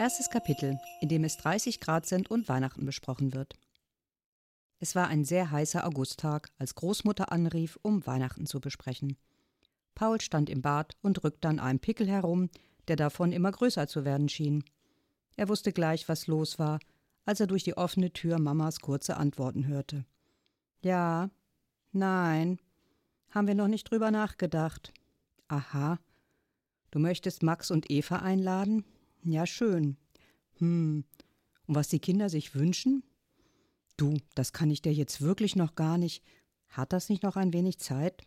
Erstes Kapitel, in dem es 30 Grad sind und Weihnachten besprochen wird. Es war ein sehr heißer Augusttag, als Großmutter anrief, um Weihnachten zu besprechen. Paul stand im Bad und rückte an einem Pickel herum, der davon immer größer zu werden schien. Er wusste gleich, was los war, als er durch die offene Tür Mamas kurze Antworten hörte. Ja, nein, haben wir noch nicht drüber nachgedacht. Aha. Du möchtest Max und Eva einladen? Ja, schön. Hm. Und was die Kinder sich wünschen? Du, das kann ich dir jetzt wirklich noch gar nicht. Hat das nicht noch ein wenig Zeit?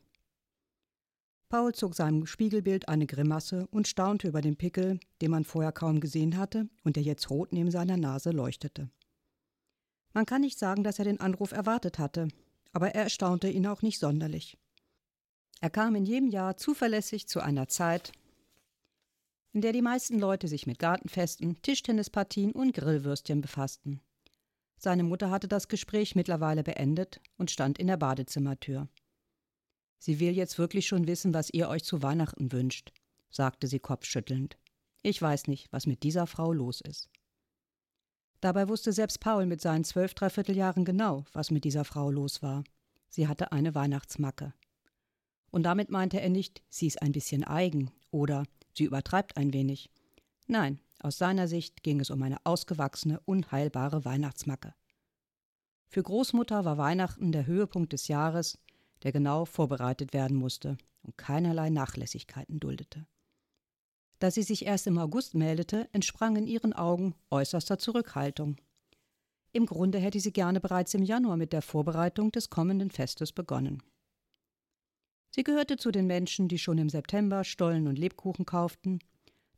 Paul zog seinem Spiegelbild eine Grimasse und staunte über den Pickel, den man vorher kaum gesehen hatte und der jetzt rot neben seiner Nase leuchtete. Man kann nicht sagen, dass er den Anruf erwartet hatte, aber er erstaunte ihn auch nicht sonderlich. Er kam in jedem Jahr zuverlässig zu einer Zeit, in der die meisten Leute sich mit Gartenfesten, Tischtennispartien und Grillwürstchen befassten. Seine Mutter hatte das Gespräch mittlerweile beendet und stand in der Badezimmertür. Sie will jetzt wirklich schon wissen, was ihr euch zu Weihnachten wünscht, sagte sie kopfschüttelnd. Ich weiß nicht, was mit dieser Frau los ist. Dabei wusste selbst Paul mit seinen zwölf Dreivierteljahren genau, was mit dieser Frau los war. Sie hatte eine Weihnachtsmacke. Und damit meinte er nicht, sie ist ein bisschen eigen oder sie übertreibt ein wenig. Nein, aus seiner Sicht ging es um eine ausgewachsene, unheilbare Weihnachtsmacke. Für Großmutter war Weihnachten der Höhepunkt des Jahres, der genau vorbereitet werden musste und keinerlei Nachlässigkeiten duldete. Da sie sich erst im August meldete, entsprang in ihren Augen äußerster Zurückhaltung. Im Grunde hätte sie gerne bereits im Januar mit der Vorbereitung des kommenden Festes begonnen. Sie gehörte zu den Menschen, die schon im September Stollen und Lebkuchen kauften.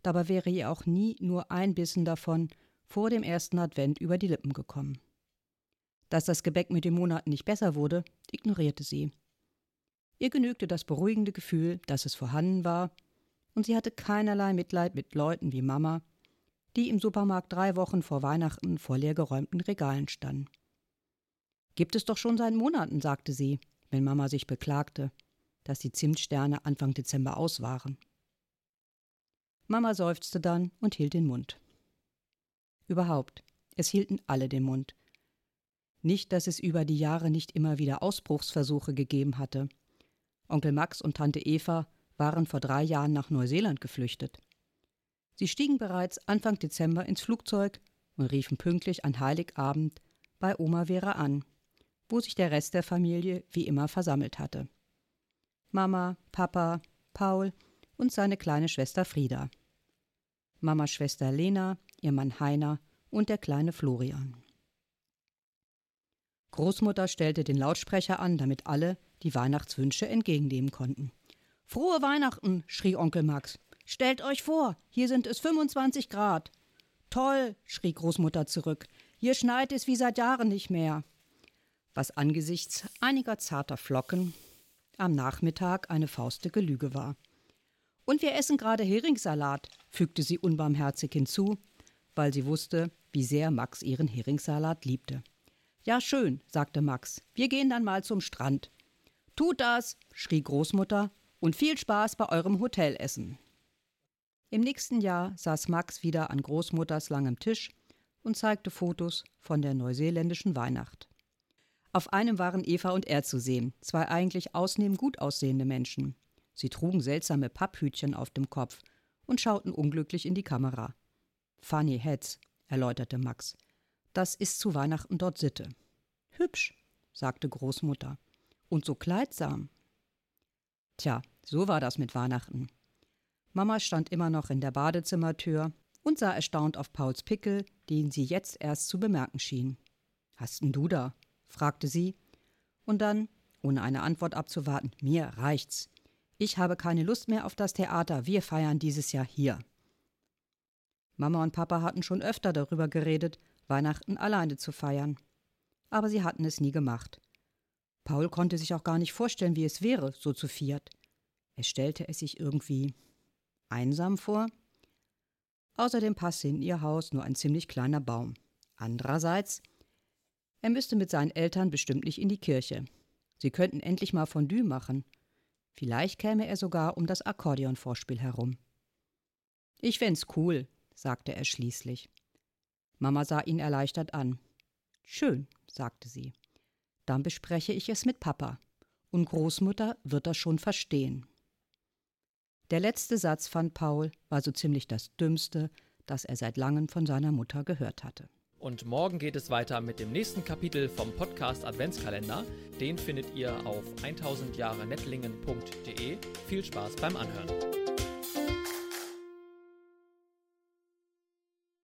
Dabei wäre ihr auch nie nur ein Bissen davon vor dem ersten Advent über die Lippen gekommen. Dass das Gebäck mit den Monaten nicht besser wurde, ignorierte sie. Ihr genügte das beruhigende Gefühl, dass es vorhanden war, und sie hatte keinerlei Mitleid mit Leuten wie Mama, die im Supermarkt drei Wochen vor Weihnachten vor leergeräumten Regalen standen. Gibt es doch schon seit Monaten, sagte sie, wenn Mama sich beklagte dass die Zimtsterne Anfang Dezember aus waren. Mama seufzte dann und hielt den Mund. Überhaupt, es hielten alle den Mund. Nicht, dass es über die Jahre nicht immer wieder Ausbruchsversuche gegeben hatte. Onkel Max und Tante Eva waren vor drei Jahren nach Neuseeland geflüchtet. Sie stiegen bereits Anfang Dezember ins Flugzeug und riefen pünktlich an Heiligabend bei Oma Vera an, wo sich der Rest der Familie wie immer versammelt hatte. Mama, Papa, Paul und seine kleine Schwester Frieda. Mamas Schwester Lena, ihr Mann Heiner und der kleine Florian. Großmutter stellte den Lautsprecher an, damit alle die Weihnachtswünsche entgegennehmen konnten. Frohe Weihnachten, schrie Onkel Max. Stellt euch vor, hier sind es 25 Grad. Toll, schrie Großmutter zurück. Hier schneit es wie seit Jahren nicht mehr. Was angesichts einiger zarter Flocken am Nachmittag eine faustige Lüge war. Und wir essen gerade Heringssalat, fügte sie unbarmherzig hinzu, weil sie wusste, wie sehr Max ihren Heringssalat liebte. Ja, schön, sagte Max. Wir gehen dann mal zum Strand. Tut das, schrie Großmutter, und viel Spaß bei eurem Hotelessen. Im nächsten Jahr saß Max wieder an Großmutters langem Tisch und zeigte Fotos von der neuseeländischen Weihnacht. Auf einem waren Eva und er zu sehen, zwei eigentlich ausnehmend gut aussehende Menschen. Sie trugen seltsame Papphütchen auf dem Kopf und schauten unglücklich in die Kamera. Funny Heads, erläuterte Max. Das ist zu Weihnachten dort Sitte. Hübsch, sagte Großmutter. Und so kleidsam. Tja, so war das mit Weihnachten. Mama stand immer noch in der Badezimmertür und sah erstaunt auf Pauls Pickel, den sie jetzt erst zu bemerken schien. Hast denn du da? Fragte sie, und dann, ohne eine Antwort abzuwarten, mir reicht's. Ich habe keine Lust mehr auf das Theater, wir feiern dieses Jahr hier. Mama und Papa hatten schon öfter darüber geredet, Weihnachten alleine zu feiern. Aber sie hatten es nie gemacht. Paul konnte sich auch gar nicht vorstellen, wie es wäre, so zu viert. Er stellte es sich irgendwie einsam vor. Außerdem passte in ihr Haus nur ein ziemlich kleiner Baum. Andererseits er müsste mit seinen Eltern bestimmt nicht in die Kirche. Sie könnten endlich mal Fondue machen. Vielleicht käme er sogar um das Akkordeonvorspiel herum. Ich fänd's cool, sagte er schließlich. Mama sah ihn erleichtert an. Schön, sagte sie. Dann bespreche ich es mit Papa. Und Großmutter wird das schon verstehen. Der letzte Satz fand Paul war so ziemlich das Dümmste, das er seit langem von seiner Mutter gehört hatte. Und morgen geht es weiter mit dem nächsten Kapitel vom Podcast Adventskalender. Den findet ihr auf 1000jahrenettlingen.de. Viel Spaß beim Anhören.